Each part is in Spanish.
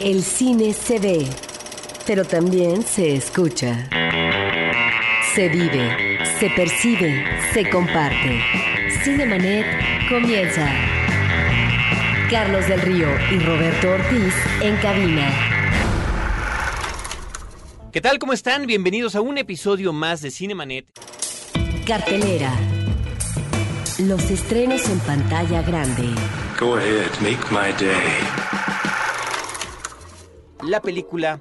El cine se ve, pero también se escucha. Se vive, se percibe, se comparte. Cinemanet comienza. Carlos del Río y Roberto Ortiz en cabina. ¿Qué tal? ¿Cómo están? Bienvenidos a un episodio más de Cinemanet. Cartelera. Los estrenos en pantalla grande. Go ahead, make my day. La película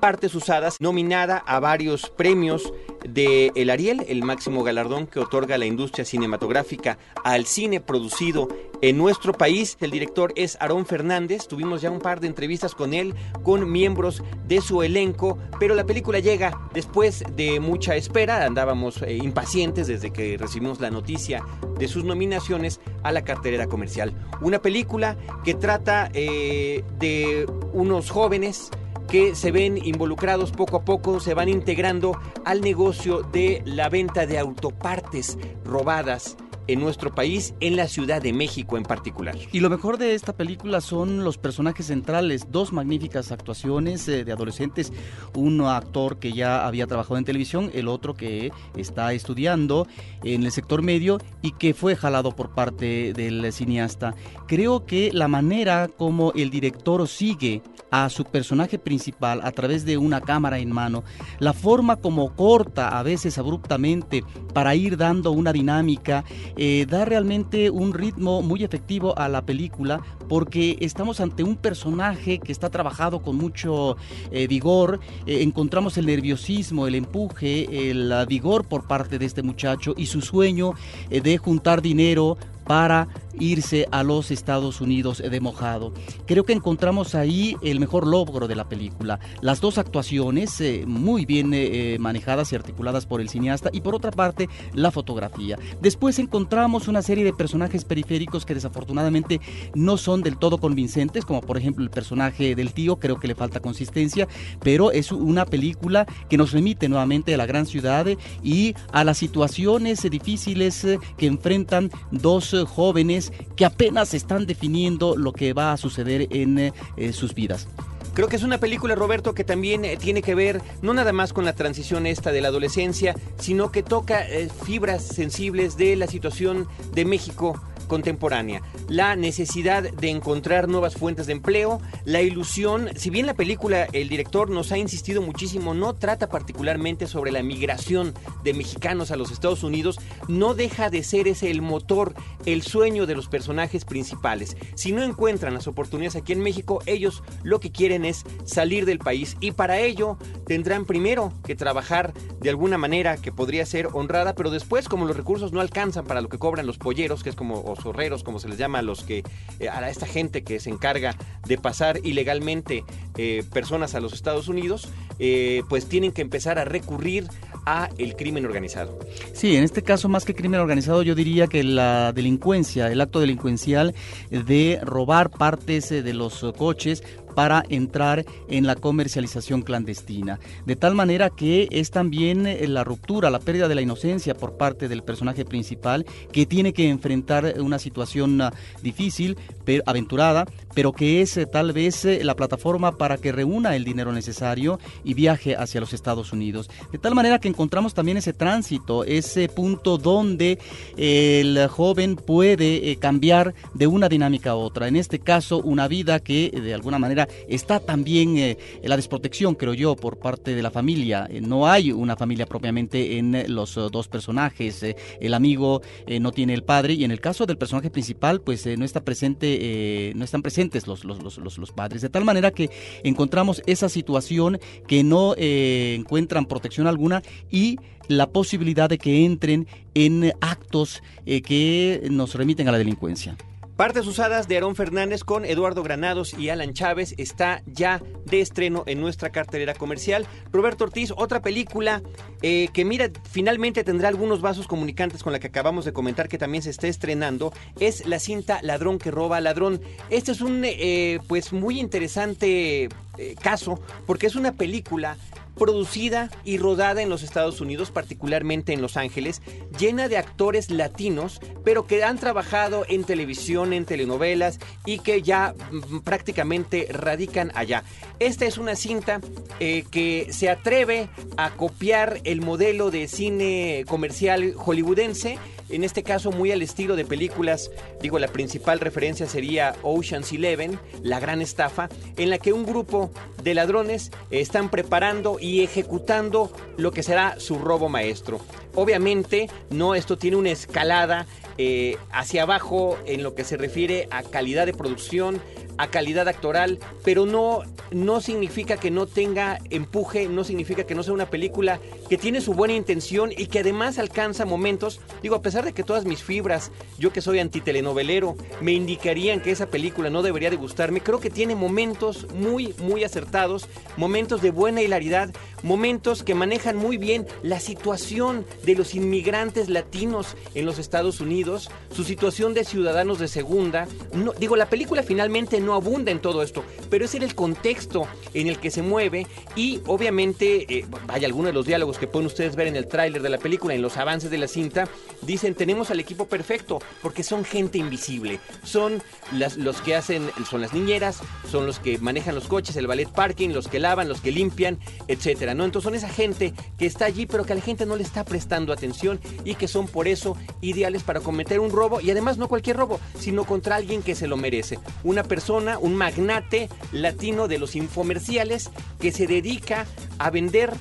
Partes Usadas, nominada a varios premios de El Ariel, el máximo galardón que otorga la industria cinematográfica al cine producido en nuestro país. El director es Aarón Fernández. Tuvimos ya un par de entrevistas con él, con miembros de su elenco, pero la película llega después de mucha espera. Andábamos eh, impacientes desde que recibimos la noticia de sus nominaciones a la cartelera comercial. Una película que trata eh, de unos jóvenes que se ven involucrados poco a poco, se van integrando al negocio de la venta de autopartes robadas en nuestro país, en la Ciudad de México en particular. Y lo mejor de esta película son los personajes centrales, dos magníficas actuaciones eh, de adolescentes, un actor que ya había trabajado en televisión, el otro que está estudiando en el sector medio y que fue jalado por parte del cineasta. Creo que la manera como el director sigue a su personaje principal a través de una cámara en mano, la forma como corta a veces abruptamente para ir dando una dinámica, eh, da realmente un ritmo muy efectivo a la película porque estamos ante un personaje que está trabajado con mucho eh, vigor, eh, encontramos el nerviosismo, el empuje, el vigor por parte de este muchacho y su sueño de juntar dinero para irse a los Estados Unidos de mojado. Creo que encontramos ahí el mejor logro de la película. Las dos actuaciones eh, muy bien eh, manejadas y articuladas por el cineasta y por otra parte la fotografía. Después encontramos una serie de personajes periféricos que desafortunadamente no son del todo convincentes, como por ejemplo el personaje del tío, creo que le falta consistencia, pero es una película que nos remite nuevamente a la gran ciudad y a las situaciones difíciles eh, que enfrentan dos jóvenes que apenas están definiendo lo que va a suceder en eh, sus vidas. Creo que es una película, Roberto, que también eh, tiene que ver no nada más con la transición esta de la adolescencia, sino que toca eh, fibras sensibles de la situación de México contemporánea, la necesidad de encontrar nuevas fuentes de empleo, la ilusión, si bien la película, el director nos ha insistido muchísimo, no trata particularmente sobre la migración de mexicanos a los Estados Unidos, no deja de ser ese el motor, el sueño de los personajes principales. Si no encuentran las oportunidades aquí en México, ellos lo que quieren es salir del país y para ello tendrán primero que trabajar de alguna manera que podría ser honrada, pero después como los recursos no alcanzan para lo que cobran los polleros, que es como zorreros, como se les llama a los que, eh, a esta gente que se encarga de pasar ilegalmente eh, personas a los Estados Unidos, eh, pues tienen que empezar a recurrir a el crimen organizado. Sí, en este caso más que crimen organizado yo diría que la delincuencia, el acto delincuencial de robar partes de los coches para entrar en la comercialización clandestina. De tal manera que es también eh, la ruptura, la pérdida de la inocencia por parte del personaje principal que tiene que enfrentar una situación ah, difícil, aventurada, pero que es eh, tal vez eh, la plataforma para que reúna el dinero necesario y viaje hacia los Estados Unidos. De tal manera que encontramos también ese tránsito, ese punto donde el joven puede cambiar de una dinámica a otra. En este caso, una vida que de alguna manera está también eh, la desprotección, creo yo, por parte de la familia. Eh, no hay una familia propiamente en eh, los dos personajes. el amigo no tiene el padre y en el caso del personaje principal, pues no está presente, no están presentes los, padres. De tal manera que encontramos esa situación que no encuentran protección alguna y la posibilidad de que entren en actos que nos remiten a la delincuencia. Partes usadas de Aarón Fernández con Eduardo Granados y Alan Chávez está ya de estreno en nuestra cartelera comercial. Roberto Ortiz, otra película eh, que mira, finalmente tendrá algunos vasos comunicantes con la que acabamos de comentar que también se está estrenando, es la cinta Ladrón que roba ladrón. Este es un eh, pues muy interesante eh, caso porque es una película producida y rodada en los Estados Unidos, particularmente en Los Ángeles, llena de actores latinos, pero que han trabajado en televisión, en telenovelas y que ya mm, prácticamente radican allá. Esta es una cinta eh, que se atreve a copiar el modelo de cine comercial hollywoodense en este caso muy al estilo de películas, digo, la principal referencia sería Ocean's Eleven, la gran estafa, en la que un grupo de ladrones están preparando y ejecutando lo que será su robo maestro. Obviamente, no, esto tiene una escalada eh, hacia abajo en lo que se refiere a calidad de producción, a calidad actoral, pero no, no significa que no tenga empuje, no significa que no sea una película que tiene su buena intención y que además alcanza momentos, digo, a pesar de que todas mis fibras, yo que soy antitelenovelero, me indicarían que esa película no debería de gustarme, creo que tiene momentos muy, muy acertados, momentos de buena hilaridad, momentos que manejan muy bien la situación de los inmigrantes latinos en los Estados Unidos, su situación de ciudadanos de segunda. No, digo, la película finalmente no abunda en todo esto, pero es en el contexto en el que se mueve y obviamente, eh, vaya, algunos de los diálogos que pueden ustedes ver en el tráiler de la película, en los avances de la cinta, dicen, tenemos al equipo perfecto, porque son gente invisible, son las, los que hacen, son las niñeras, son los que manejan los coches, el ballet parking, los que lavan, los que limpian, etcétera, ¿no? Entonces son esa gente que está allí, pero que a la gente no le está prestando atención y que son por eso ideales para cometer un robo y además no cualquier robo, sino contra alguien que se lo merece, una persona un magnate latino de los infomerciales que se dedica a vender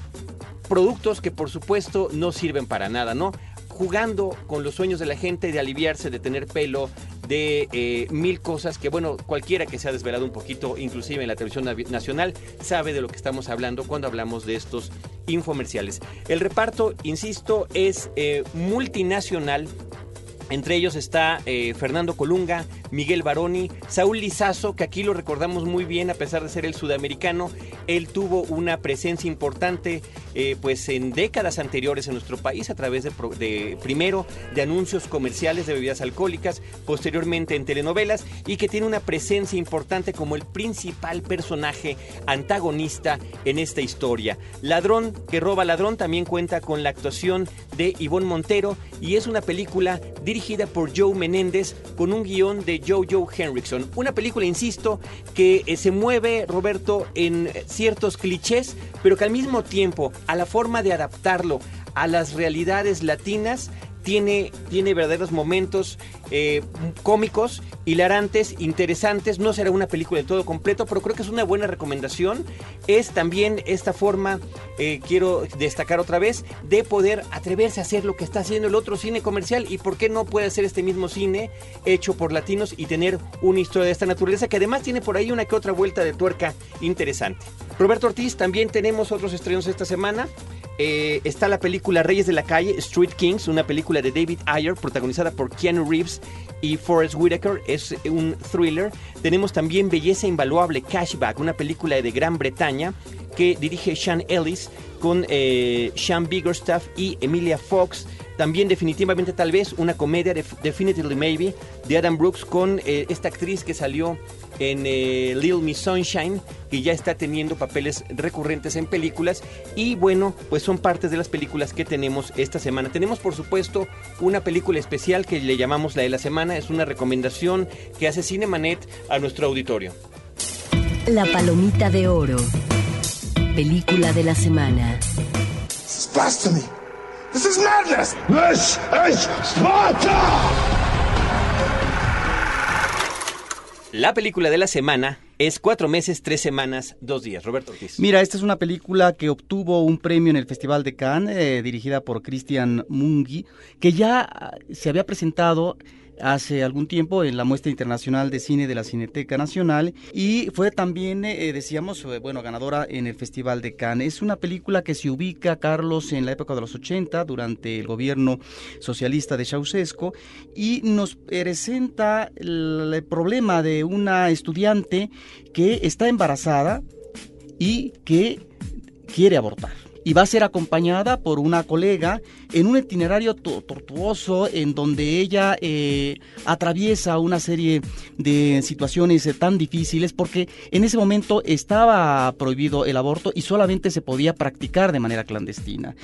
productos que por supuesto no sirven para nada, ¿no? Jugando con los sueños de la gente de aliviarse, de tener pelo, de eh, mil cosas que, bueno, cualquiera que se ha desvelado un poquito, inclusive en la televisión nacional, sabe de lo que estamos hablando cuando hablamos de estos infomerciales. El reparto, insisto, es eh, multinacional entre ellos está eh, Fernando Colunga, Miguel Baroni, Saúl Lizazo, que aquí lo recordamos muy bien a pesar de ser el sudamericano. Él tuvo una presencia importante eh, pues en décadas anteriores en nuestro país a través de, primero de anuncios comerciales de bebidas alcohólicas, posteriormente en telenovelas y que tiene una presencia importante como el principal personaje antagonista en esta historia. Ladrón que roba ladrón también cuenta con la actuación de Ivonne Montero y es una película dirigida por Joe Menéndez con un guion de Jojo Henriksen. Una película, insisto, que eh, se mueve, Roberto, en ciertos clichés, pero que al mismo tiempo, a la forma de adaptarlo a las realidades latinas, tiene, tiene verdaderos momentos eh, cómicos, hilarantes, interesantes. No será una película de todo completo, pero creo que es una buena recomendación. Es también esta forma, eh, quiero destacar otra vez, de poder atreverse a hacer lo que está haciendo el otro cine comercial y por qué no puede hacer este mismo cine hecho por latinos y tener una historia de esta naturaleza que además tiene por ahí una que otra vuelta de tuerca interesante. Roberto Ortiz, también tenemos otros estrenos esta semana. Eh, está la película Reyes de la Calle, Street Kings, una película de David Ayer, protagonizada por Keanu Reeves y Forrest Whitaker. Es un thriller. Tenemos también Belleza Invaluable, Cashback, una película de Gran Bretaña que dirige Sean Ellis con eh, Sean Biggerstaff y Emilia Fox. También definitivamente tal vez una comedia, de Definitely Maybe, de Adam Brooks con eh, esta actriz que salió en eh, Little Miss Sunshine, que ya está teniendo papeles recurrentes en películas. Y bueno, pues son partes de las películas que tenemos esta semana. Tenemos por supuesto una película especial que le llamamos la de la semana. Es una recomendación que hace Cinemanet a nuestro auditorio. La Palomita de Oro. Película de la semana. This is madness. This is Sparta. La película de la semana es cuatro meses, tres semanas, dos días. Roberto Ortiz. Mira, esta es una película que obtuvo un premio en el Festival de Cannes, eh, dirigida por Christian Mungi, que ya se había presentado hace algún tiempo en la muestra internacional de cine de la Cineteca Nacional y fue también, eh, decíamos, eh, bueno, ganadora en el Festival de Cannes. Es una película que se ubica, Carlos, en la época de los 80, durante el gobierno socialista de Ceausescu y nos presenta el problema de una estudiante que está embarazada y que quiere abortar y va a ser acompañada por una colega en un itinerario tortuoso en donde ella eh, atraviesa una serie de situaciones eh, tan difíciles porque en ese momento estaba prohibido el aborto y solamente se podía practicar de manera clandestina.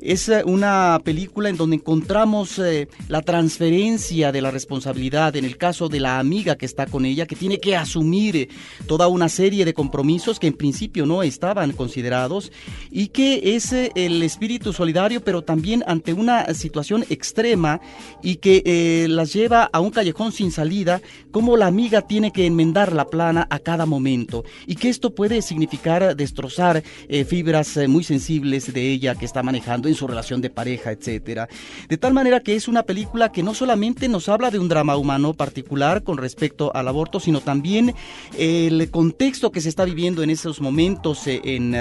Es eh, una película en donde encontramos la transferencia de la responsabilidad en el caso de la amiga que está con ella, que tiene que asumir toda una serie de compromisos que en principio no estaban considerados y que es el espíritu solidario, pero también ante una situación extrema y que eh, las lleva a un callejón sin salida, como la amiga tiene que enmendar la plana a cada momento y que esto puede significar destrozar eh, fibras eh, muy sensibles de ella que está manejando en su relación de pareja, etcétera. De tal manera que es una película que no solamente nos habla de un drama humano particular con respecto al aborto, sino también el contexto que se está viviendo en esos momentos en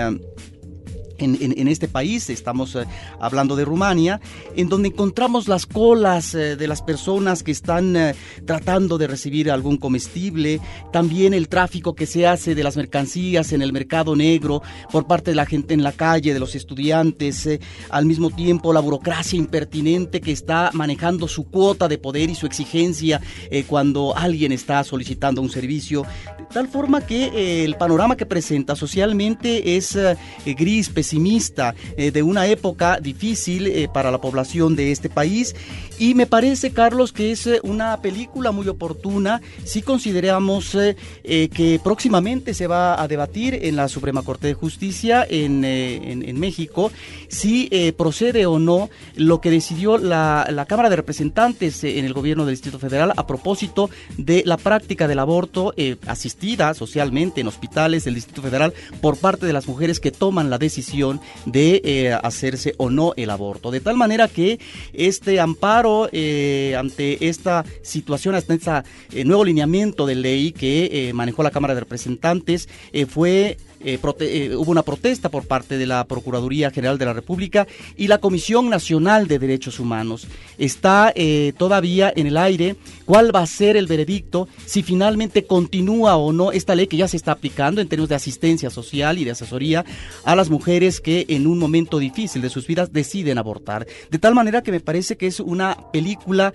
en, este país, estamos eh, hablando de Rumania, en donde encontramos las colas eh, de las personas que están eh, tratando de recibir algún comestible, también el tráfico que se hace de las mercancías en el mercado negro por parte de la gente en la calle, de los estudiantes, al mismo tiempo la burocracia impertinente que está manejando su cuota de poder y su exigencia cuando alguien está solicitando un servicio, de tal forma que el panorama que presenta socialmente es gris, pesimista eh, de una época difícil eh, para la población de este país y me parece, Carlos, que es eh, una película muy oportuna si consideramos que próximamente se va a debatir en la Suprema Corte de Justicia en, en, México si procede o no lo que decidió la, la Cámara de Representantes en el gobierno del Distrito Federal a propósito de la práctica del aborto asistida socialmente en hospitales del Distrito Federal por parte de las mujeres que toman la decisión de eh, hacerse o no el aborto. De tal manera que este amparo eh, ante esta situación, hasta este nuevo lineamiento de ley que manejó la Cámara de Representantes, fue eh, eh, hubo una protesta por parte de la Procuraduría General de la República y la Comisión Nacional de Derechos Humanos. Está eh, todavía en el aire cuál va a ser el veredicto, si finalmente continúa o no esta ley que ya se está aplicando en términos de asistencia social y de asesoría a las mujeres que en un momento difícil de sus vidas deciden abortar. De tal manera que me parece que es una película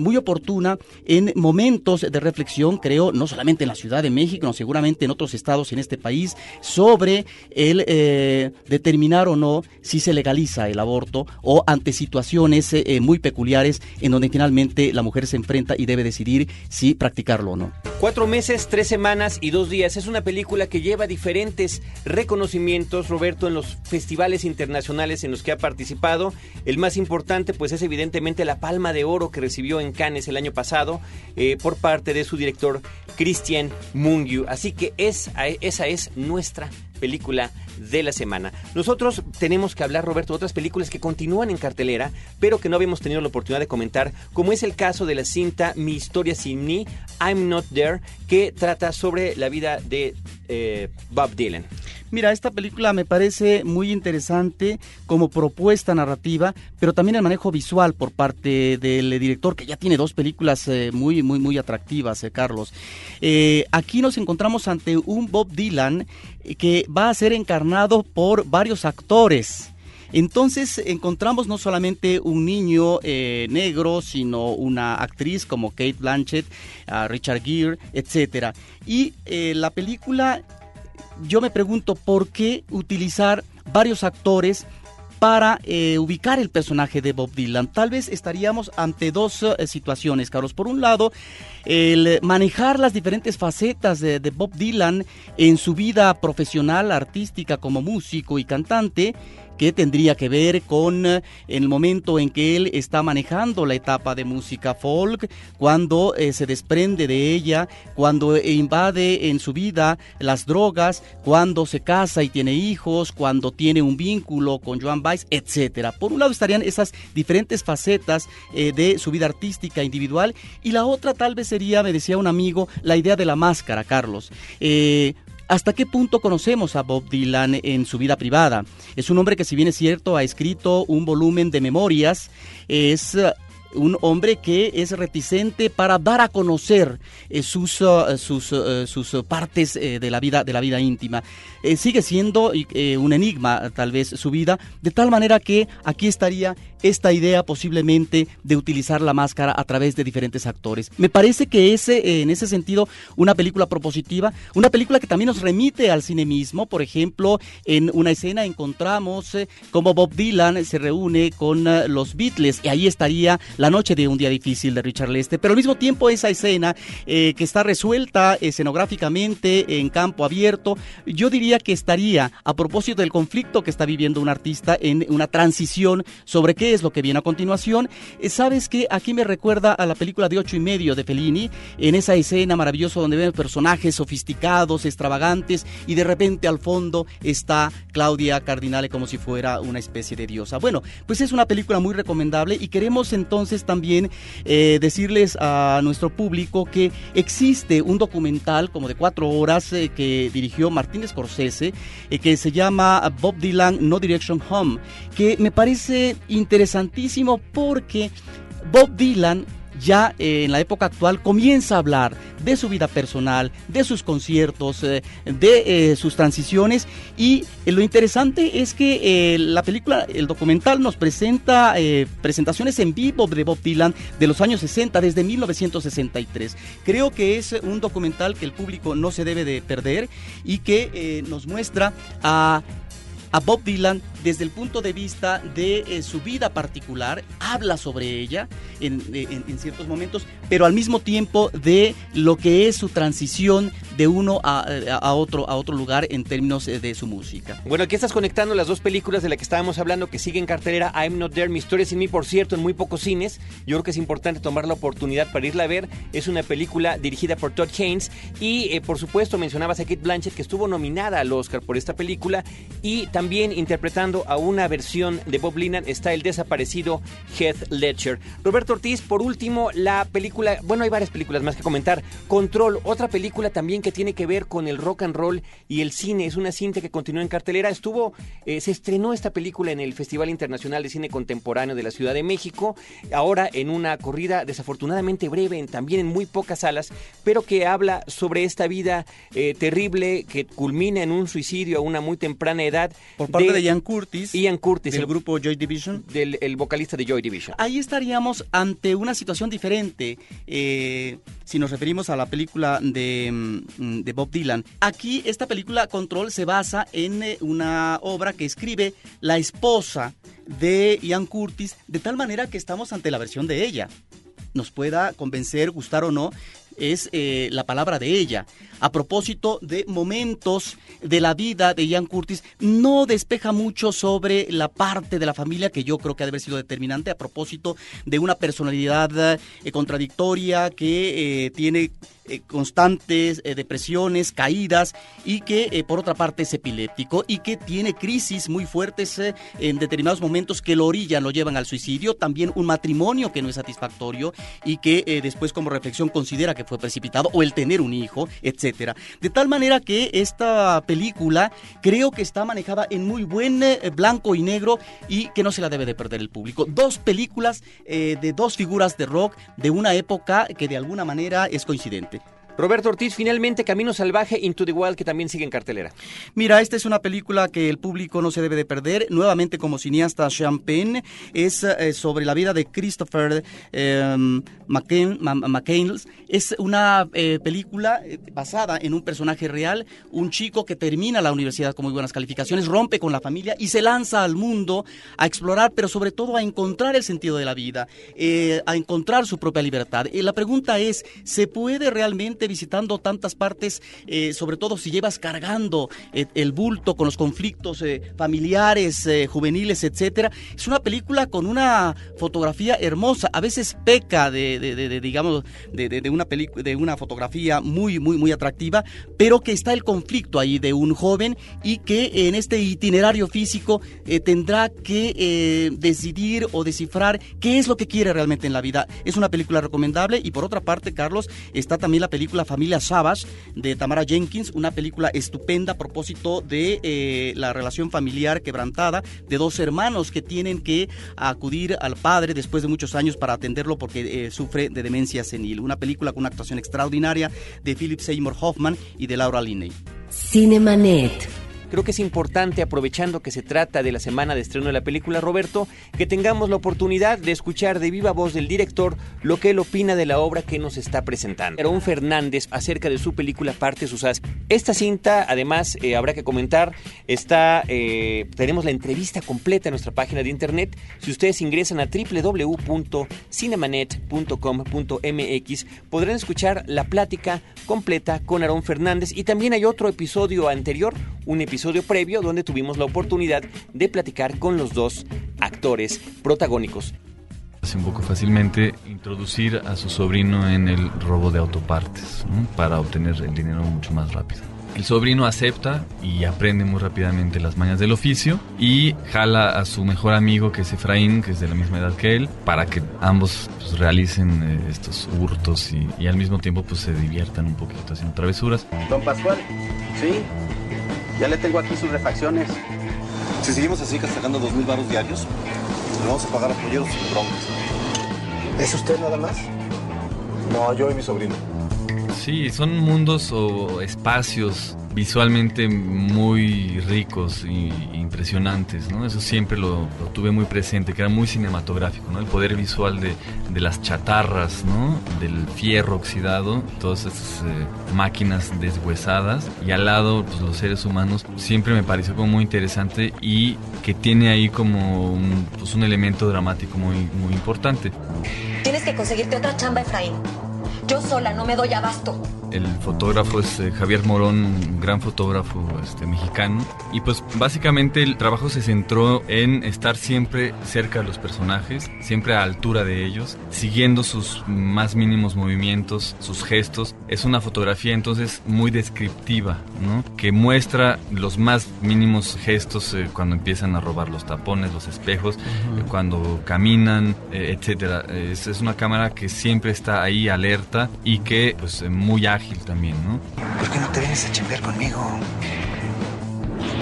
muy oportuna en momentos de reflexión, creo, no solamente en la Ciudad de México, no, seguramente en otros estados en este país, sobre el eh, determinar o no si se legaliza el aborto o ante situaciones eh, eh, muy peculiares en donde finalmente la mujer se enfrenta y debe decidir si practicarlo o no. Cuatro meses, tres semanas y dos días. Es una película que lleva diferentes reconocimientos, Roberto, en los festivales internacionales en los que ha participado. El más importante, pues, es evidentemente la Palma de Oro que recibió en Cannes el año pasado por parte de su director Christian Mungiu. Así que es, esa es nuestra nuestra película de la semana. Nosotros tenemos que hablar, Roberto, de otras películas que continúan en cartelera, pero que no habíamos tenido la oportunidad de comentar, como es el caso de la cinta Mi historia sin mí, I'm Not There, que trata sobre la vida de eh, Bob Dylan. Mira, esta película me parece muy interesante como propuesta narrativa, pero también el manejo visual por parte del director, que ya tiene dos películas eh, muy, muy, muy atractivas, eh, Carlos. Eh, aquí nos encontramos ante un Bob Dylan que va a ser encarnado por varios actores. Entonces encontramos no solamente un niño negro, sino una actriz como Kate Blanchett, Richard Gere, etc. Y la película yo me pregunto por qué utilizar varios actores para eh, ubicar el personaje de Bob Dylan. Tal vez estaríamos ante dos eh, situaciones, Carlos. Por un lado, el manejar las diferentes facetas de, de Bob Dylan en su vida profesional, artística como músico y cantante que tendría que ver con eh, el momento en que él está manejando la etapa de música folk, cuando eh, se desprende de ella, cuando invade en su vida las drogas, cuando se casa y tiene hijos, cuando tiene un vínculo con Joan Baez, etcétera. Por un lado estarían esas diferentes facetas eh, de su vida artística individual y la otra tal vez sería, me decía un amigo, la idea de la máscara, Carlos. ¿Hasta qué punto conocemos a Bob Dylan en su vida privada? Es un hombre que si bien es cierto ha escrito un volumen de memorias, es un hombre que es reticente para dar a conocer eh, sus, uh, sus, uh, sus partes eh, de, la vida, de la vida íntima. Eh, sigue siendo un enigma tal vez su vida, de tal manera que aquí estaría esta idea posiblemente de utilizar la máscara a través de diferentes actores. Me parece que ese, en ese sentido, una película propositiva, una película que también nos remite al cine mismo, por ejemplo, en una escena encontramos como Bob Dylan se reúne con los Beatles y ahí estaría La noche de un día difícil de Richard Leste, pero al mismo tiempo esa escena eh, que está resuelta escenográficamente en campo abierto, yo diría que estaría a propósito del conflicto que está viviendo un artista en una transición sobre qué es lo que viene a continuación. Eh, Sabes que aquí me recuerda a la película de ocho y medio de Fellini, en esa escena maravillosa donde vemos personajes sofisticados, extravagantes, y de repente al fondo está Claudia Cardinale como si fuera una especie de diosa. Bueno, pues es una película muy recomendable y queremos entonces también eh, decirles a nuestro público que existe un documental como de cuatro horas eh, que dirigió Martín Scorsese, eh, que se llama Bob Dylan No Direction Home, que me parece interesantísimo porque Bob Dylan ya eh, en la época actual comienza a hablar de su vida personal, de sus conciertos, eh, de eh, sus transiciones y lo interesante es que la película, el documental nos presenta presentaciones en vivo de Bob Dylan de los años 60, desde 1963. Creo que es un documental que el público no se debe de perder y que nos muestra a a Bob Dylan desde el punto de vista de eh, su vida particular, habla sobre ella en, en- en ciertos momentos, pero al mismo tiempo de lo que es su transición de uno a, a otro, a otro lugar en términos eh, de su música. Bueno, aquí estás conectando las dos películas de las que estábamos hablando que siguen cartelera I'm Not There, Mi Historia Sin Mí, por cierto, en muy pocos cines. Yo creo que es importante tomar la oportunidad para irla a ver. Es una película dirigida por Todd Haynes y, eh, por supuesto, mencionabas a Kate Blanchett que estuvo nominada al Oscar por esta película y también interpretando a una versión de Bob Dylan está el desaparecido Heath Ledger. Roberto Ortiz, por último, la película, bueno, hay varias películas más que comentar. Control, otra película también que tiene que ver con el rock and roll y el cine. Es una cinta que continúa en cartelera. Estuvo, eh, se estrenó esta película en el Festival Internacional de Cine Contemporáneo de la Ciudad de México. Ahora en una corrida desafortunadamente breve, en, también en muy pocas salas, pero que habla sobre esta vida eh, terrible que culmina en un suicidio a una muy temprana edad. Por parte de, Ian Curtis, Ian Curtis, del el grupo Joy Division. del el vocalista de Joy Division. Ahí estaríamos ante una situación diferente eh, si nos referimos a la película de, mm, de Bob Dylan. Aquí esta película Control se basa en eh, una obra que escribe la esposa de Ian Curtis, de tal manera que estamos ante la versión de ella. Nos pueda convencer, gustar o no, es eh, la palabra de ella. A propósito de momentos de la vida de Ian Curtis, no despeja mucho sobre la parte de la familia que yo creo que ha de haber sido determinante a propósito de una personalidad eh, contradictoria que eh, tiene constantes depresiones, caídas y que por otra parte es epiléptico y que tiene crisis muy fuertes en determinados momentos que lo orillan, lo llevan al suicidio, también un matrimonio que no es satisfactorio y que después como reflexión considera que fue precipitado o el tener un hijo, etcétera. De tal manera que esta película creo que está manejada en muy buen eh, blanco y negro y que no se la debe de perder el público. Dos películas eh, de dos figuras de rock de una época que de alguna manera es coincidente. Roberto Ortiz, finalmente Camino Salvaje, Into the Wild, que también sigue en cartelera. Mira, esta es una película que el público no se debe de perder. Nuevamente, como cineasta Champagne, es eh, sobre la vida de Christopher eh, McCain. Es una eh, película eh, basada en un personaje real, un chico que termina la universidad con muy buenas calificaciones, rompe con la familia y se lanza al mundo a explorar, pero sobre todo a encontrar el sentido de la vida, a encontrar su propia libertad. La pregunta es, ¿se puede realmente visitando tantas partes, eh, sobre todo si llevas cargando eh, el bulto con los conflictos eh, familiares, eh, juveniles, etcétera? Es una película con una fotografía hermosa. A veces peca de, de- de- de, digamos, de, una película, de una fotografía muy, muy, muy atractiva, pero que está el conflicto ahí de un joven y que en este itinerario físico eh, tendrá que eh, decidir o descifrar qué es lo que quiere realmente en la vida. Es una película recomendable y por otra parte, Carlos, está también la película película Familia Sabas de Tamara Jenkins, una película estupenda a propósito de eh, la relación familiar quebrantada de dos hermanos que tienen que acudir al padre después de muchos años para atenderlo porque eh, sufre de demencia senil. Una película con una actuación extraordinaria de Philip Seymour Hoffman y de Laura Linney. Cinemanet. Creo que es importante, aprovechando que se trata de la semana de estreno de la película, Roberto, que tengamos la oportunidad de escuchar de viva voz del director lo que él opina de la obra que nos está presentando. Aarón Fernández acerca de su película Partes Usadas. Esta cinta, además, eh, habrá que comentar, está, eh, tenemos la entrevista completa en nuestra página de internet. Si ustedes ingresan a www.cinemanet.com.mx podrán escuchar la plática completa con Aarón Fernández y también hay otro episodio anterior, un episodio episodio previo donde tuvimos la oportunidad de platicar con los dos actores protagónicos. Hace un poco fácilmente introducir a su sobrino en el robo de autopartes ¿no? para obtener el dinero mucho más rápido. El sobrino acepta y aprende muy rápidamente las mañas del oficio y jala a su mejor amigo que es Efraín, que es de la misma edad que él, para que ambos pues, realicen eh, estos hurtos y, y, al mismo tiempo pues se diviertan un poquito haciendo travesuras. Don Pascual, ¿sí? Ya le tengo aquí sus refacciones. Si seguimos así castigando dos mil baros diarios, le vamos a pagar a polleros sin broncas. ¿Es usted nada más? No, yo y mi sobrino. Sí, son mundos o espacios visualmente muy ricos y impresionantes, ¿no? Eso siempre lo, lo, tuve muy presente, que era muy cinematográfico, ¿no? El poder visual de, de las chatarras, ¿no? Del fierro oxidado, todas esas eh, máquinas deshuesadas y al lado, pues los seres humanos, siempre me pareció como muy interesante y que tiene ahí como un, pues, un elemento dramático muy, muy importante. Tienes que conseguirte otra chamba, Efraín. Yo sola no me doy abasto. El fotógrafo es eh, Javier Morón, un gran fotógrafo este, mexicano. Y pues básicamente el trabajo se centró en estar siempre cerca de los personajes, siempre a altura de ellos, siguiendo sus más mínimos movimientos, sus gestos. Es una fotografía entonces muy descriptiva, ¿no? Que muestra los más mínimos gestos eh, cuando empiezan a robar los tapones, los espejos, uh -huh. eh, cuando caminan, etcétera. Es, es, una cámara que siempre está ahí alerta y que pues muy ágil también, ¿no? ¿Por qué no te vienes a chambear conmigo?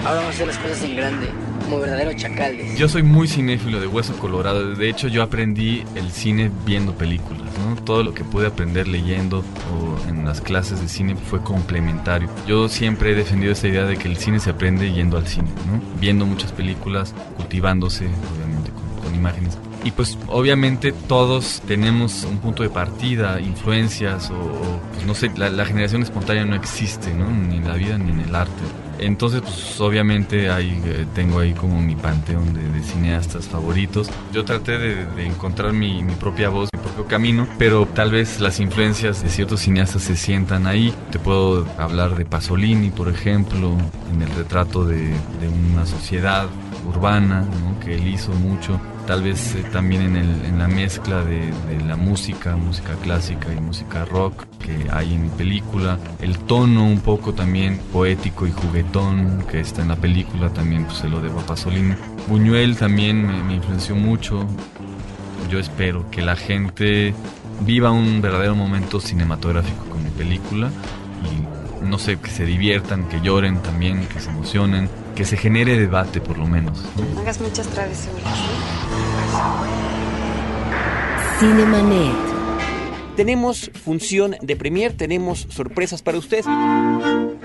Ahora vamos a hacer las cosas en grande, como verdadero chacales. Yo soy muy cinéfilo de hueso colorado. De hecho, yo aprendí el cine viendo películas, ¿no? Todo lo que pude aprender leyendo o en las clases de cine fue complementario. Yo siempre he defendido esta idea de que el cine se aprende yendo al cine, ¿no? Viendo muchas películas, cultivándose, obviamente, con, con imágenes y pues obviamente todos tenemos un punto de partida, influencias o, o pues no sé, la, la, generación espontánea no existe, ¿no? Ni en la vida ni en el arte. Entonces pues obviamente ahí, eh, tengo ahí como mi panteón de, de cineastas favoritos. Yo traté de, de encontrar mi, mi, propia voz, mi propio camino, pero tal vez las influencias de ciertos cineastas se sientan ahí. Te puedo hablar de Pasolini, por ejemplo, en el retrato de, de una sociedad urbana, ¿no? que él hizo mucho tal vez eh, también en, la mezcla de, de, la música, música clásica y música rock que hay en mi película, el tono un poco también poético y juguetón que está en la película, también pues, se lo debo a Pasolini. Buñuel también me, me influenció mucho, yo espero que la gente viva un verdadero momento cinematográfico con mi película y no sé, que se diviertan, que lloren también, que se emocionen, que se genere debate por lo menos. ¿no? Hagas muchas travesuras. Cinemanet. Tenemos función de premier, tenemos sorpresas para usted.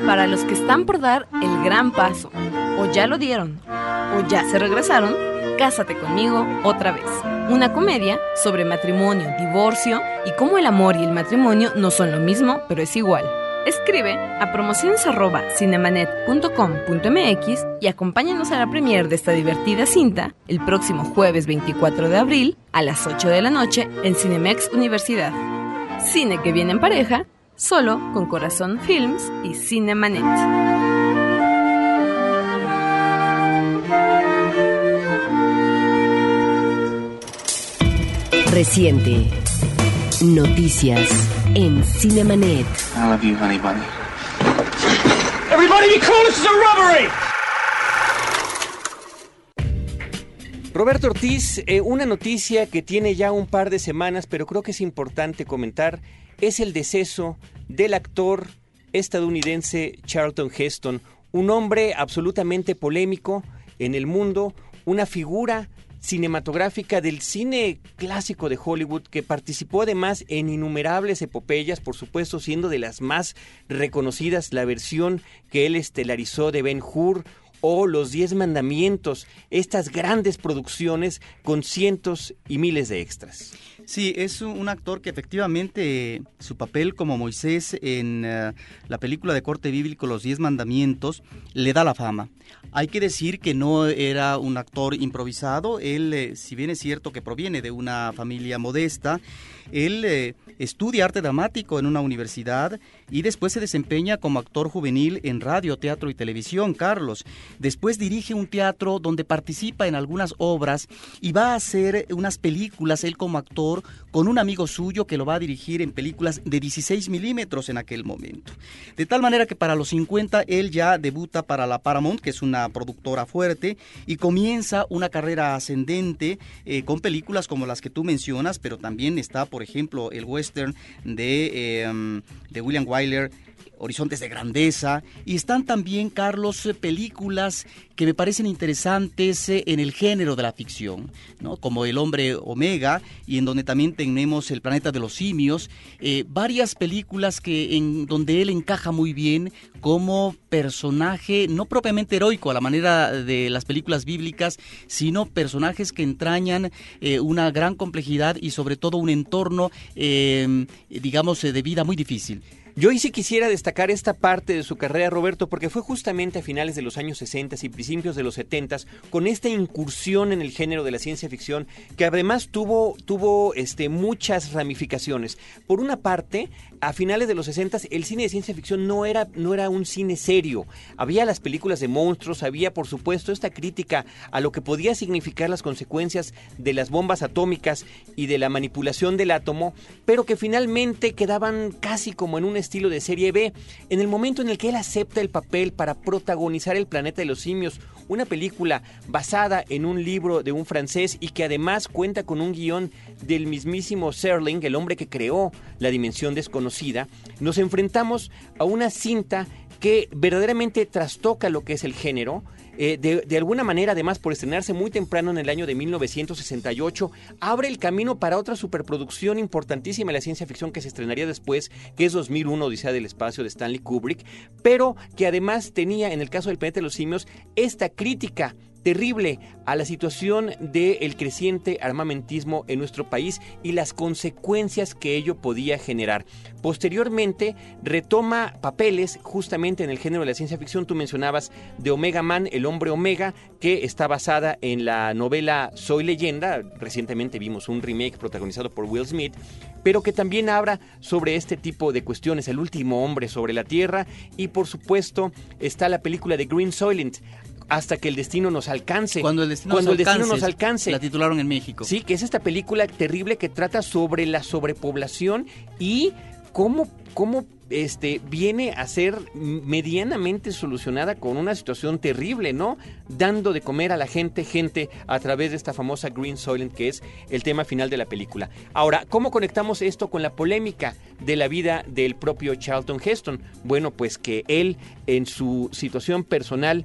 Para los que están por dar el gran paso, o ya lo dieron, o ya se regresaron, Cásate conmigo otra vez. Una comedia sobre matrimonio, divorcio y cómo el amor y el matrimonio no son lo mismo, pero es igual. Escribe a promociones@cinemanet.com.mx y acompáñanos a la premier de esta divertida cinta el próximo jueves 24 de abril a las 8 de la noche en Cinemex Universidad. Cine que viene en pareja, solo con Corazón Films y Cinemanet. Reciente. Noticias en Cinemanet. I love you, honey bunny. Everybody be cool, this is a robbery! Roberto Ortiz, eh, una noticia que tiene ya un par de semanas, pero creo que es importante comentar, es el deceso del actor estadounidense Charlton Heston, un hombre absolutamente polémico en el mundo, una figura cinematográfica del cine clásico de Hollywood que participó además en innumerables epopeyas, por supuesto siendo de las más reconocidas la versión que él estelarizó de Ben Hur o Los Diez Mandamientos, estas grandes producciones con cientos y miles de extras. Sí, es un actor que efectivamente su papel como Moisés en eh, la película de corte bíblico Los Diez Mandamientos le da la fama. Hay que decir que no era un actor improvisado, él, eh, si bien es cierto que proviene de una familia modesta, él eh, estudia arte dramático en una universidad y después se desempeña como actor juvenil en radio, teatro y televisión, Carlos. Después dirige un teatro donde participa en algunas obras y va a hacer unas películas, él como actor, con un amigo suyo que lo va a dirigir en películas de 16 milímetros en aquel momento. De tal manera que para los 50 él ya debuta para la Paramount, que es una productora fuerte, y comienza una carrera ascendente eh, con películas como las que tú mencionas, pero también está, por ejemplo, el western de, em, de William Wyler, Horizontes de Grandeza, y están también, Carlos, eh, películas que me parecen interesantes eh, en el género de la ficción, ¿no? como El hombre Omega, y en donde también tenemos El planeta de los simios, eh, varias películas que en donde él encaja muy bien como personaje, no propiamente heroico a la manera de las películas bíblicas, sino personajes que entrañan una gran complejidad y sobre todo un entorno, digamos, de vida muy difícil. Yo sí quisiera destacar esta parte de su carrera, Roberto, porque fue justamente a finales de los años 60 y principios de los 70 con esta incursión en el género de la ciencia ficción que además tuvo, tuvo este, muchas ramificaciones. Por una parte, a finales de los 60 el cine de ciencia ficción no era, no era un cine serio. Había las películas de monstruos, había por supuesto esta crítica a lo que podía significar las consecuencias de las bombas atómicas y de la manipulación del átomo, pero que finalmente quedaban casi como en un estilo de serie B. En el momento en el que él acepta el papel para protagonizar El planeta de los simios, una película basada en un libro de un francés y que además cuenta con un guion del mismísimo Serling, el hombre que creó la dimensión desconocida, nos enfrentamos a una cinta que verdaderamente trastoca lo que es el género, eh, de, alguna manera, además, por estrenarse muy temprano en el año de 1968, abre el camino para otra superproducción importantísima de la ciencia ficción que se estrenaría después, que es 2001, Odisea del Espacio de Stanley Kubrick, pero que además tenía, en el caso del planeta de los simios, esta crítica terrible a la situación del creciente armamentismo en nuestro país y las consecuencias que ello podía generar. Posteriormente retoma papeles justamente en el género de la ciencia ficción. Tú mencionabas de Omega Man, el hombre Omega, que está basada en la novela Soy leyenda. Recientemente vimos un remake protagonizado por Will Smith, pero que también habla sobre este tipo de cuestiones, el último hombre sobre la Tierra y por supuesto está la película de Green Soylent hasta que el destino nos alcance. Cuando el destino, nos, alcance, La titularon en México. Sí, que es esta película terrible que trata sobre la sobrepoblación y cómo, cómo este, viene a ser medianamente solucionada con una situación terrible, ¿no? Dando de comer a la gente, gente, a través de esta famosa Green Soylent, que es el tema final de la película. Ahora, ¿cómo conectamos esto con la polémica de la vida del propio Charlton Heston? Bueno, pues que él, en su situación personal,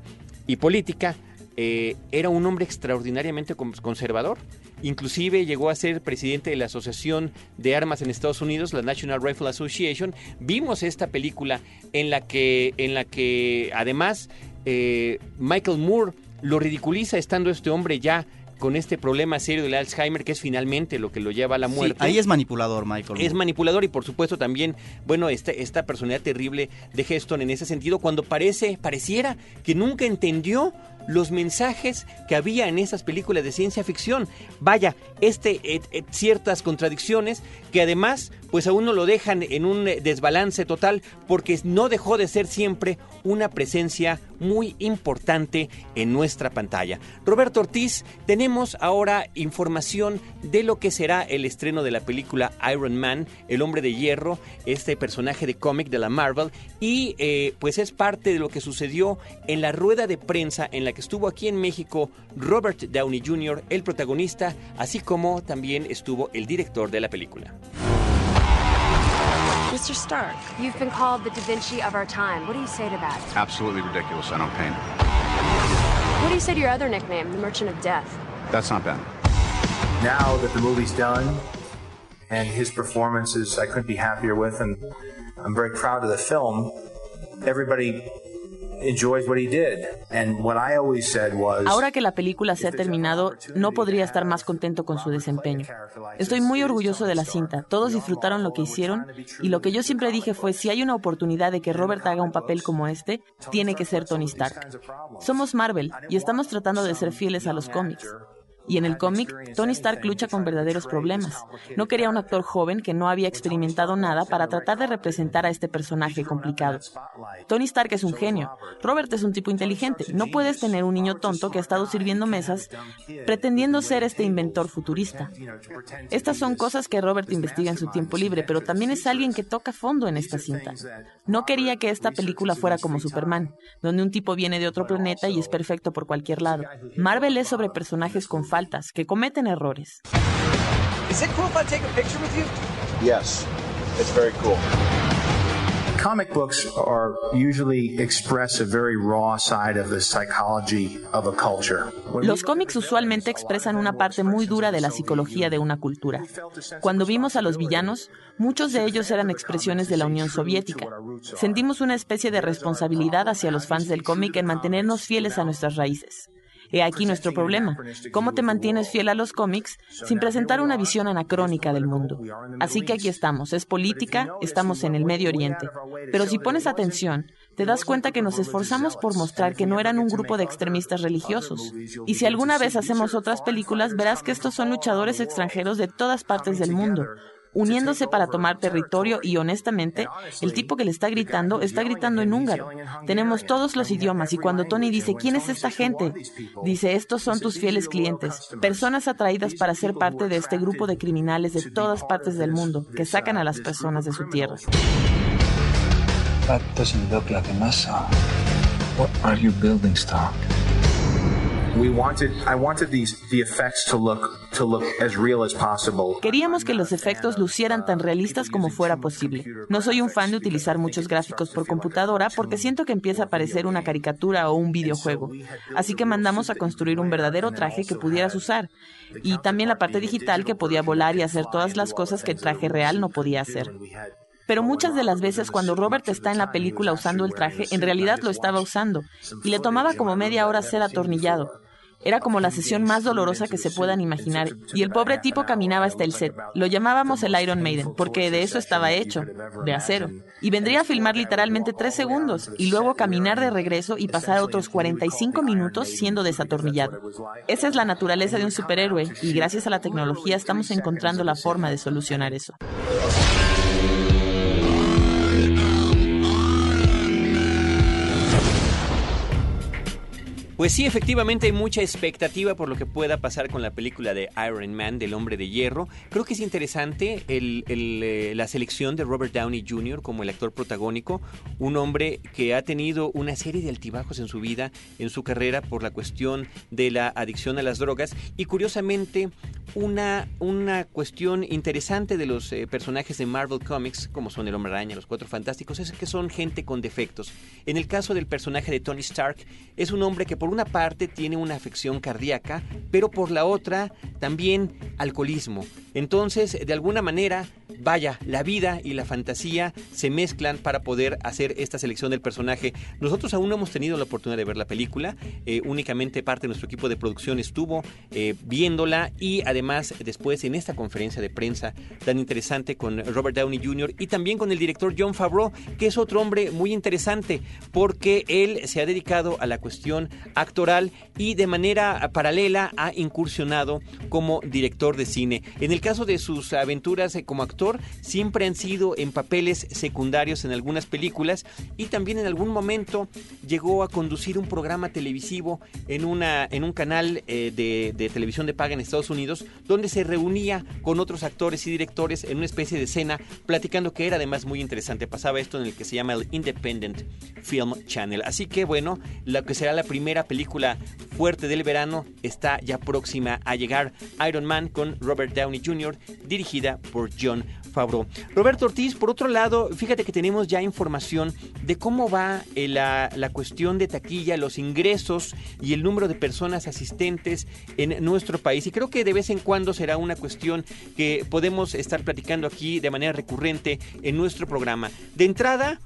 y política, eh, era un hombre extraordinariamente conservador. Inclusive llegó a ser presidente de la Asociación de Armas en Estados Unidos, la National Rifle Association. Vimos esta película en la que, en la que además eh, Michael Moore lo ridiculiza estando este hombre ya con este problema serio del Alzheimer, que es finalmente lo que lo lleva a la muerte. ahí es manipulador, Michael. Es manipulador y por supuesto también, bueno, esta, esta personalidad terrible de Heston en ese sentido, cuando parece, pareciera que nunca entendió los mensajes que había en esas películas de ciencia ficción. Vaya, este, ciertas contradicciones que además pues a uno lo dejan en un desbalance total porque no dejó de ser siempre una presencia muy importante en nuestra pantalla. Roberto Ortiz, tenemos ahora información de lo que será el estreno de la película Iron Man, el hombre de hierro, este personaje de cómic de la Marvel, y eh, pues es parte de lo que sucedió en la rueda de prensa en la la que estuvo aquí en México Robert Downey Jr., el protagonista, así como también estuvo el director de la película. Mr. Stark, you've been called the Da Vinci of our time. What do you say to that? Absolutely ridiculous. I don't paint. What do you say to your other nickname, the Merchant of Death? That's not bad. Now that the movie's done and his performances I couldn't be happier with and I'm very proud of the film, everybody Ahora que la película se ha terminado, no podría estar más contento con su desempeño. Estoy muy orgulloso de la cinta. Todos disfrutaron lo que hicieron y lo que yo siempre dije fue si hay una oportunidad de que Robert haga un papel como este, tiene que ser Tony Stark. Somos Marvel y estamos tratando de ser fieles a los cómics. Y en el cómic, Tony Stark lucha con verdaderos problemas. No quería un actor joven que no había experimentado nada para tratar de representar a este personaje complicado. Tony Stark es un genio. Robert es un tipo inteligente. No puedes tener un niño tonto que ha estado sirviendo mesas pretendiendo ser este inventor futurista. Estas son cosas que Robert investiga en su tiempo libre, pero también es alguien que toca fondo en esta cinta. No quería que esta película fuera como Superman, donde un tipo viene de otro planeta y es perfecto por cualquier lado. Marvel es sobre personajes con faltas, que cometen errores. Is it cool if I take a picture with you? Yes, it's very cool. comic books are usually express a very raw side of the psychology of a culture. Los cómics usualmente expresan una parte muy dura de la psicología de una cultura. Cuando vimos a los villanos, muchos de ellos eran expresiones de la Unión Soviética. Sentimos una especie de responsabilidad hacia los fans del cómic en mantenernos fieles a nuestras raíces. He aquí nuestro problema. ¿Cómo te mantienes fiel a los cómics sin presentar una visión anacrónica del mundo? Así que aquí estamos. Es política, estamos en el Medio Oriente. Pero si pones atención, te das cuenta que nos esforzamos por mostrar que no eran un grupo de extremistas religiosos. Y si alguna vez hacemos otras películas, verás que estos son luchadores extranjeros de todas partes del mundo, uniéndose para tomar territorio y honestamente, el tipo que le está gritando está gritando en húngaro. Tenemos todos los idiomas y cuando Tony dice, ¿quién es esta gente? Dice, estos son tus fieles clientes, personas atraídas para ser parte de este grupo de criminales de todas partes del mundo que sacan a las personas de su tierra. That doesn't look like a. What are you building, Stark? We wanted, I wanted these, the effects to look, to look as real as possible. Queríamos que los efectos lucieran tan realistas como fuera posible. No soy un fan de utilizar muchos gráficos por computadora porque siento que empieza a parecer una caricatura o un videojuego. Así que mandamos a construir un verdadero traje que pudieras usar. Y también la parte digital que podía volar y hacer todas las cosas que el traje real no podía hacer. Pero muchas de las veces cuando Robert está en la película usando el traje, en realidad lo estaba usando, y le tomaba como media hora ser atornillado. Era como la sesión más dolorosa que se puedan imaginar, y el pobre tipo caminaba hasta el set. Lo llamábamos el Iron Maiden, porque de eso estaba hecho, de acero. Y vendría a filmar literalmente tres segundos, y luego caminar de regreso y pasar otros 45 minutos siendo desatornillado. Esa es la naturaleza de un superhéroe, y gracias a la tecnología estamos encontrando la forma de solucionar eso. Pues sí, efectivamente hay mucha expectativa por lo que pueda pasar con la película de Iron Man, del hombre de hierro. Creo que es interesante eh, la selección de Robert Downey Jr. como el actor protagónico, un hombre que ha tenido una serie de altibajos en su vida, en su carrera, por la cuestión de la adicción a las drogas y curiosamente una, una cuestión interesante de los eh, personajes de Marvel Comics, como son el hombre araña, los cuatro fantásticos, es que son gente con defectos. En el caso del personaje de Tony Stark, es un hombre que por una parte tiene una afección cardíaca, pero por la otra también alcoholismo. Entonces, de alguna manera, vaya, la vida y la fantasía se mezclan para poder hacer esta selección del personaje. Nosotros aún no hemos tenido la oportunidad de ver la película, eh, únicamente parte de nuestro equipo de producción estuvo eh, viéndola y además después en esta conferencia de prensa tan interesante con Robert Downey Jr. y también con el director John Favreau, que es otro hombre muy interesante porque él se ha dedicado a la cuestión actoral y de manera paralela ha incursionado como director de cine. En el caso de sus aventuras eh, como actor, siempre han sido en papeles secundarios en algunas películas y también en algún momento llegó a conducir un programa televisivo en, una, en un canal eh, de, televisión de paga en Estados Unidos donde se reunía con otros actores y directores en una especie de cena, platicando que era además muy interesante. Pasaba esto en el que se llama el Independent Film Channel. Así que bueno, lo que será la primera película fuerte del verano está ya próxima a llegar. Iron Man con Robert Downey Jr., dirigida por John Favreau. Roberto Ortiz, por otro lado, fíjate que tenemos ya información de cómo va eh, la, la cuestión de taquilla, los ingresos y el número de personas asistentes en nuestro país. Y creo que de vez en cuando será una cuestión que podemos estar platicando aquí de manera recurrente en nuestro programa. De entrada,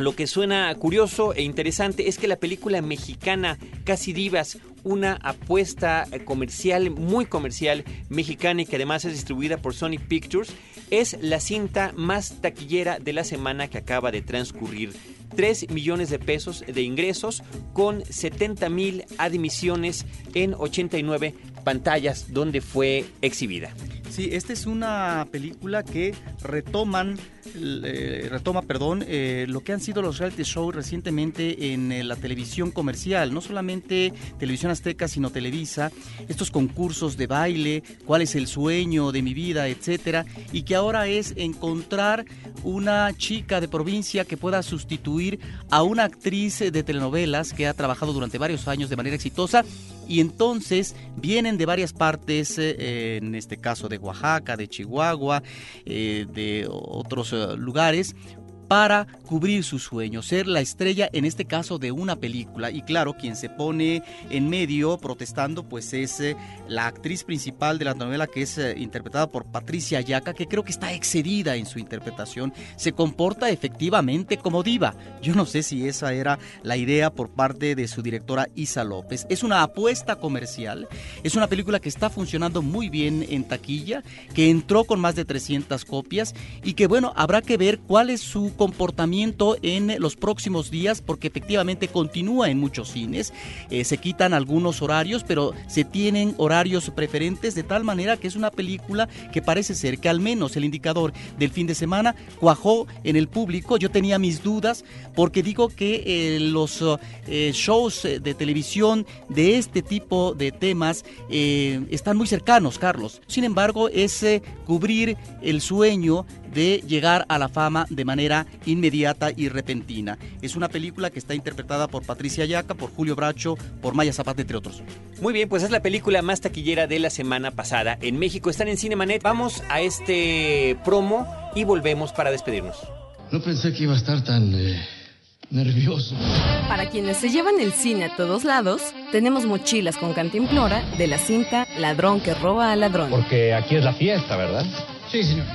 lo que suena curioso e interesante es que la película mexicana Casi Divas, una apuesta eh, comercial, muy comercial mexicana y que además es distribuida por Sony Pictures, es la cinta más taquillera de la semana que acaba de transcurrir. 3 millones de pesos de ingresos con 70 mil admisiones en 89 pantallas donde fue exhibida. Sí, esta es una película que retoman, retoma, perdón, eh, lo que han sido los reality shows recientemente en eh, la televisión comercial, no solamente televisión azteca, sino Televisa, estos concursos de baile, cuál es el sueño de mi vida, etcétera, y que ahora es encontrar una chica de provincia que pueda sustituir a una actriz de telenovelas que ha trabajado durante varios años de manera exitosa y entonces vienen de varias partes, eh, en este caso de Oaxaca, de Chihuahua, eh, de otros eh, lugares, para cubrir su sueño, ser la estrella en este caso de una película. Y claro, quien se pone en medio protestando pues es eh, la actriz principal de la novela que es eh, interpretada por Patricia Yaca, que creo que está excedida en su interpretación, se comporta efectivamente como diva. Yo no sé si esa era la idea por parte de su directora Isa López. Es una apuesta comercial, es una película que está funcionando muy bien en taquilla, que entró con más de 300 copias y que bueno, habrá que ver cuál es su comportamiento en los próximos días porque efectivamente continúa en muchos cines. Eh, se quitan algunos horarios, pero se tienen horarios preferentes de tal manera que es una película que parece ser que al menos el indicador del fin de semana cuajó en el público. Yo tenía mis dudas porque digo que eh, los eh, shows de televisión de este tipo de temas están muy cercanos, Carlos. Sin embargo, es cubrir el sueño de llegar a la fama de manera inmediata y repentina. Es una película que está interpretada por Patricia Yaca, por Julio Bracho, por Maya Zapata, entre otros. Muy bien, pues es la película más taquillera de la semana pasada. En México están en Cinemanet. Vamos a este promo y volvemos para despedirnos. No pensé que iba a estar tan... Eh, nervioso. Para quienes se llevan el cine a todos lados, tenemos mochilas con cantimplora de la cinta Ladrón que roba a ladrón. Porque aquí es la fiesta, ¿verdad? Sí, señor.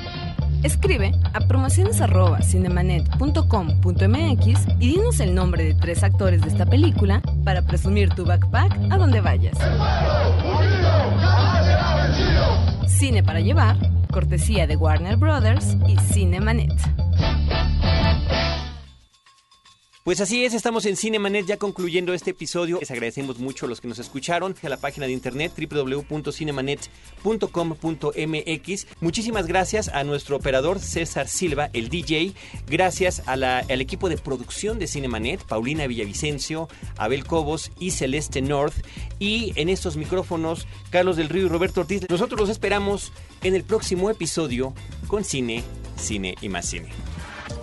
Escribe a promociones.cinemanet.com.mx y dinos el nombre de tres actores de esta película para presumir tu backpack a donde vayas. Cine para llevar, cortesía de Warner Brothers y Cinemanet. Pues así es, estamos en Cinemanet ya concluyendo este episodio. Les agradecemos mucho a los que nos escucharon a la página de internet www.cinemanet.com.mx. Muchísimas gracias a nuestro operador César Silva, el DJ. Gracias al equipo de producción de Cinemanet, Paulina Villavicencio, Abel Cobos y Celeste North. Y en estos micrófonos, Carlos del Río y Roberto Ortiz. Nosotros los esperamos en el próximo episodio con Cine, Cine y más Cine.